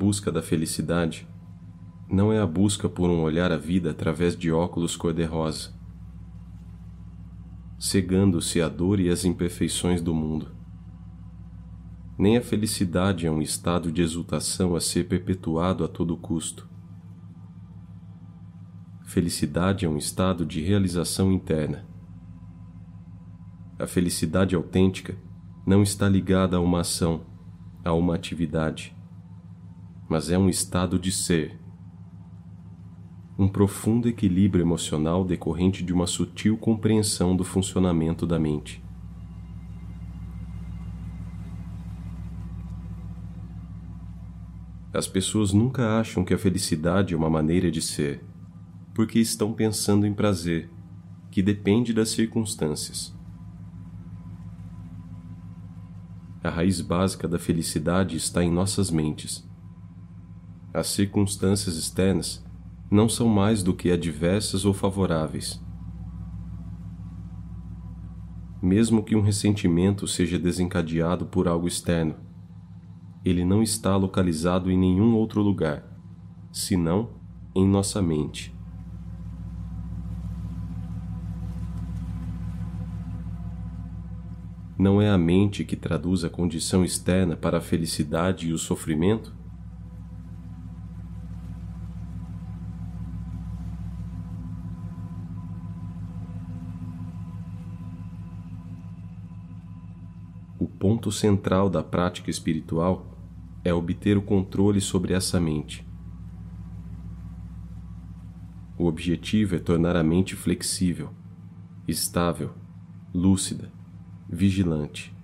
busca da felicidade não é a busca por um olhar à vida através de óculos cor-de-rosa, cegando-se à dor e às imperfeições do mundo. Nem a felicidade é um estado de exultação a ser perpetuado a todo custo. Felicidade é um estado de realização interna. A felicidade autêntica não está ligada a uma ação, a uma atividade, mas é um estado de ser um profundo equilíbrio emocional decorrente de uma sutil compreensão do funcionamento da mente. As pessoas nunca acham que a felicidade é uma maneira de ser, porque estão pensando em prazer, que depende das circunstâncias. A raiz básica da felicidade está em nossas mentes. As circunstâncias externas não são mais do que adversas ou favoráveis. Mesmo que um ressentimento seja desencadeado por algo externo, ele não está localizado em nenhum outro lugar, senão em nossa mente. Não é a mente que traduz a condição externa para a felicidade e o sofrimento? Ponto central da prática espiritual é obter o controle sobre essa mente. O objetivo é tornar a mente flexível, estável, lúcida, vigilante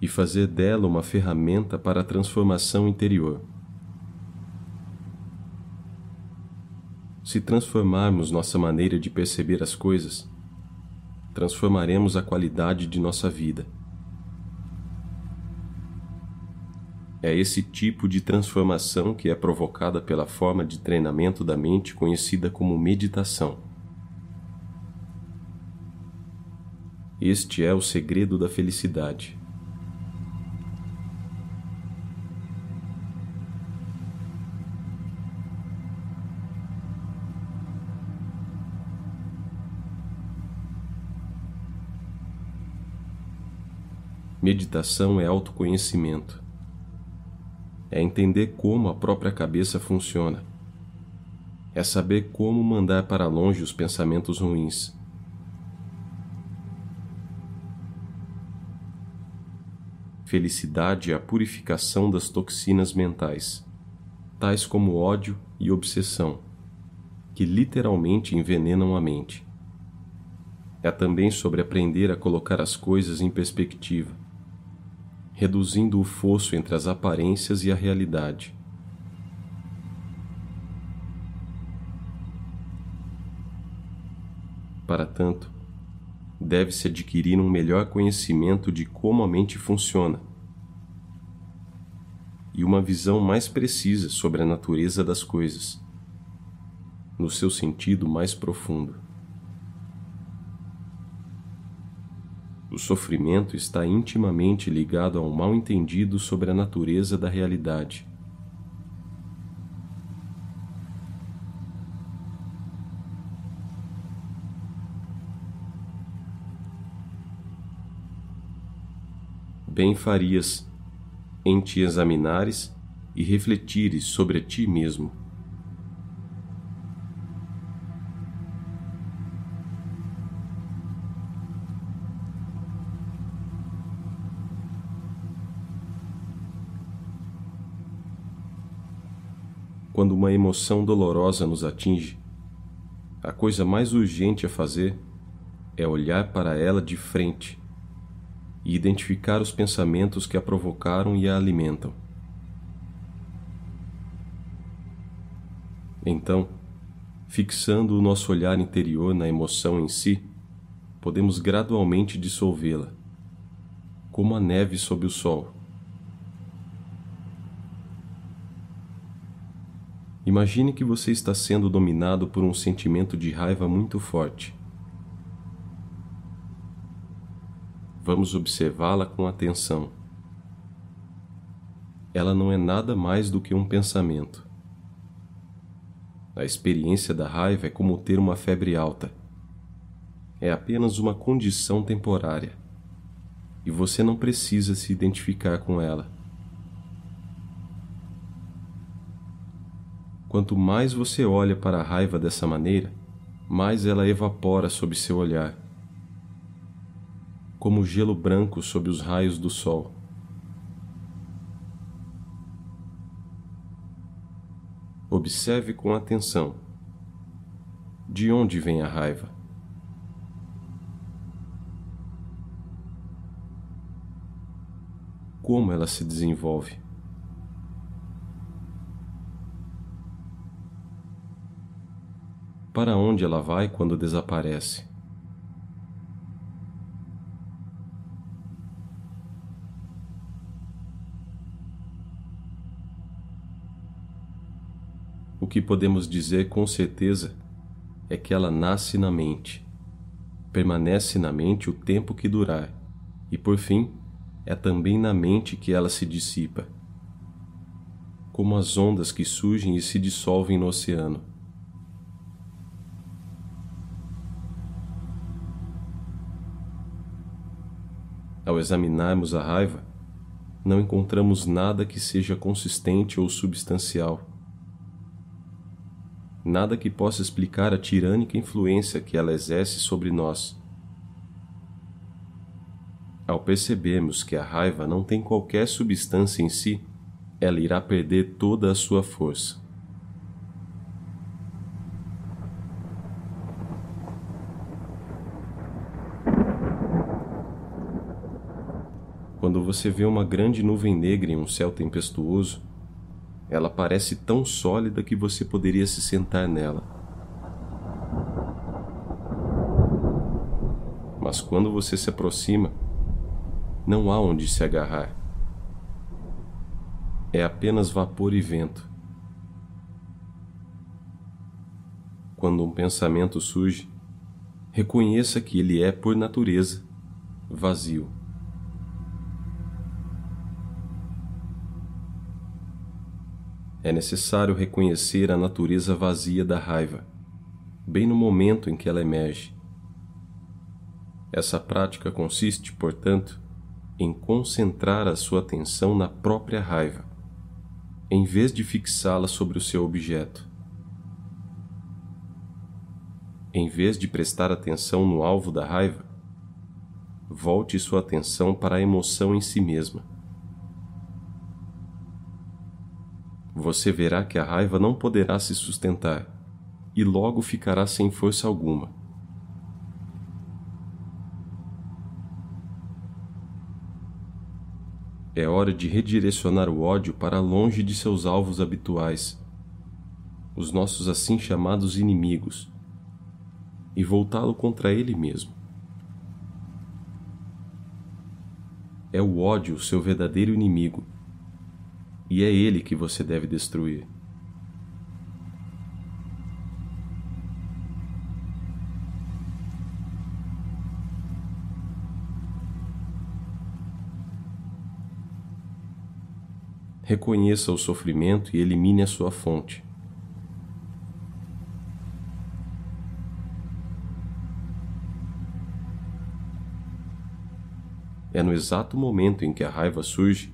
e fazer dela uma ferramenta para a transformação interior. Se transformarmos nossa maneira de perceber as coisas, transformaremos a qualidade de nossa vida. É esse tipo de transformação que é provocada pela forma de treinamento da mente conhecida como meditação. Este é o segredo da felicidade. Meditação é autoconhecimento é entender como a própria cabeça funciona. É saber como mandar para longe os pensamentos ruins. Felicidade é a purificação das toxinas mentais, tais como ódio e obsessão, que literalmente envenenam a mente. É também sobre aprender a colocar as coisas em perspectiva reduzindo o fosso entre as aparências e a realidade. Para tanto, deve-se adquirir um melhor conhecimento de como a mente funciona e uma visão mais precisa sobre a natureza das coisas, no seu sentido mais profundo. O sofrimento está intimamente ligado a um mal-entendido sobre a natureza da realidade. Bem farias em te examinares e refletires sobre ti mesmo quando uma emoção dolorosa nos atinge, a coisa mais urgente a fazer é olhar para ela de frente e identificar os pensamentos que a provocaram e a alimentam. Então, fixando o nosso olhar interior na emoção em si, podemos gradualmente dissolvê-la, como a neve sob o sol. Imagine que você está sendo dominado por um sentimento de raiva muito forte. Vamos observá-la com atenção. ela não é nada mais do que um pensamento. A experiência da raiva é como ter uma febre alta. É apenas uma condição temporária. E você não precisa se identificar com ela. Quanto mais você olha para a raiva dessa maneira, mais ela evapora sob seu olhar, como gelo branco sob os raios do sol. Observe com atenção. De onde vem a raiva? Como ela se desenvolve? Para onde ela vai quando desaparece? O que podemos dizer com certeza é que ela nasce na mente, permanece na mente o tempo que durar, e por fim, é também na mente que ela se dissipa, como as ondas que surgem e se dissolvem no oceano. Ao examinarmos a raiva, não encontramos nada que seja consistente ou substancial. Nada que possa explicar a tirânica influência que ela exerce sobre nós. Ao percebermos que a raiva não tem qualquer substância em si, ela irá perder toda a sua força. Quando você vê uma grande nuvem negra em um céu tempestuoso, ela parece tão sólida que você poderia se sentar nela. Mas quando você se aproxima, não há onde se agarrar. É apenas vapor e vento. Quando um pensamento surge, reconheça que ele é, por natureza, vazio. É necessário reconhecer a natureza vazia da raiva, bem no momento em que ela emerge. Essa prática consiste, portanto, em concentrar a sua atenção na própria raiva, em vez de fixá-la sobre o seu objeto. Em vez de prestar atenção no alvo da raiva, volte sua atenção para a emoção em si mesma. Você verá que a raiva não poderá se sustentar e logo ficará sem força alguma. É hora de redirecionar o ódio para longe de seus alvos habituais, os nossos assim chamados inimigos, e voltá-lo contra ele mesmo. É o ódio o seu verdadeiro inimigo e é ele que você deve destruir. Reconheça o sofrimento e elimine a sua fonte. É no exato momento em que a raiva surge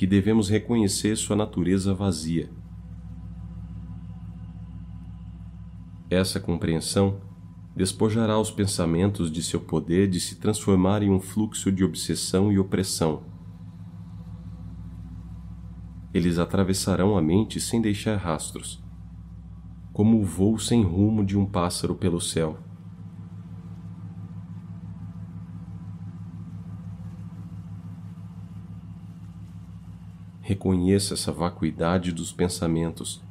que devemos reconhecer sua natureza vazia. Essa compreensão despojará os pensamentos de seu poder de se transformar em um fluxo de obsessão e opressão. Eles atravessarão a mente sem deixar rastros, como o voo sem rumo de um pássaro pelo céu. Reconheça essa vacuidade dos pensamentos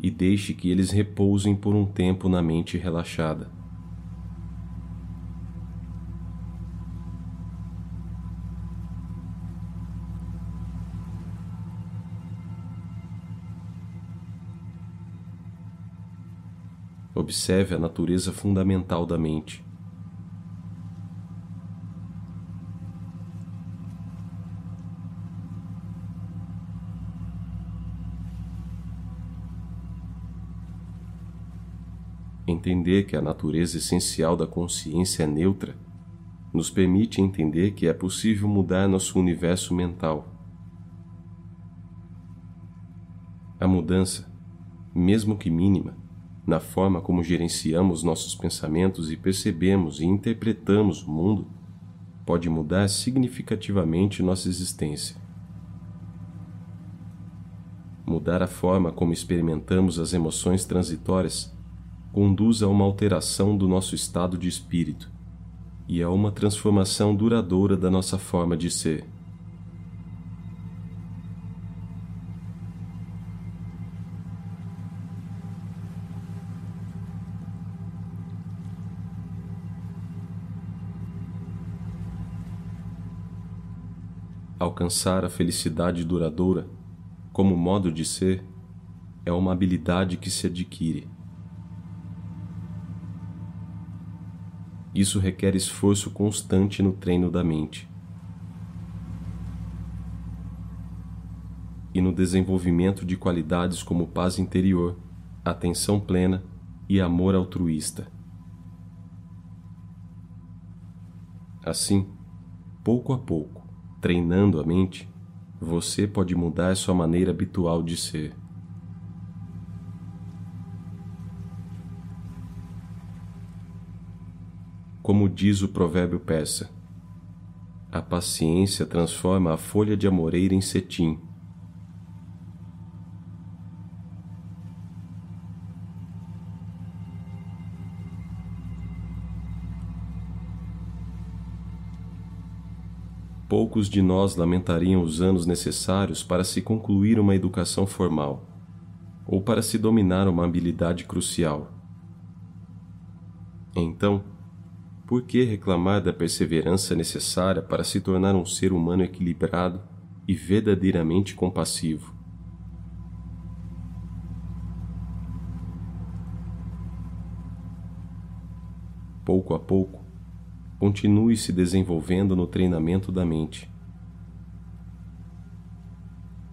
e deixe que eles repousem por um tempo na mente relaxada. Observe a natureza fundamental da mente. Entender que a natureza essencial da consciência é neutra nos permite entender que é possível mudar nosso universo mental. A mudança, mesmo que mínima, na forma como gerenciamos nossos pensamentos e percebemos e interpretamos o mundo, pode mudar significativamente nossa existência. Mudar a forma como experimentamos as emoções transitórias conduz a uma alteração do nosso estado de espírito e a uma transformação duradoura da nossa forma de ser. Alcançar a felicidade duradoura, como modo de ser, é uma habilidade que se adquire. Isso requer esforço constante no treino da mente e no desenvolvimento de qualidades como paz interior, atenção plena e amor altruísta. Assim, pouco a pouco, treinando a mente, você pode mudar sua maneira habitual de ser. Como diz o provérbio persa, a paciência transforma a folha de amoreira em cetim. Poucos de nós lamentariam os anos necessários para se concluir uma educação formal ou para se dominar uma habilidade crucial. Então, por que reclamar da perseverança necessária para se tornar um ser humano equilibrado e verdadeiramente compassivo? Pouco a pouco, continue se desenvolvendo no treinamento da mente.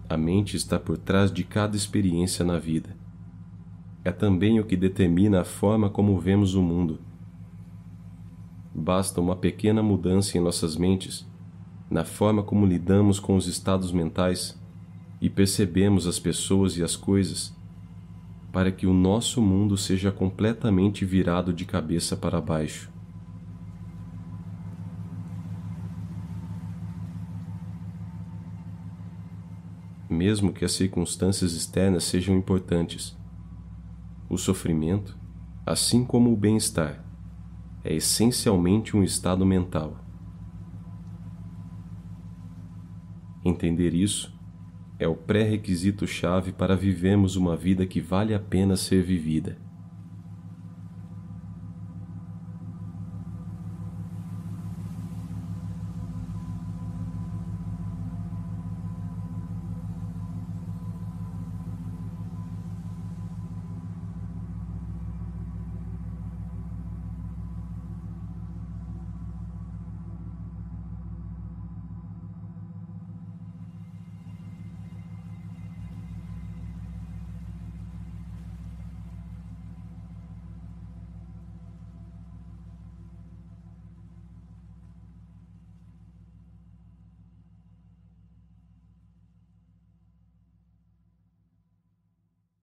A mente está por trás de cada experiência na vida. É também o que determina a forma como vemos o mundo. Basta uma pequena mudança em nossas mentes, na forma como lidamos com os estados mentais e percebemos as pessoas e as coisas, para que o nosso mundo seja completamente virado de cabeça para baixo. mesmo que as circunstâncias externas sejam importantes. O sofrimento, assim como o bem-estar, é essencialmente um estado mental. Entender isso é o pré-requisito chave para vivermos uma vida que vale a pena ser vivida.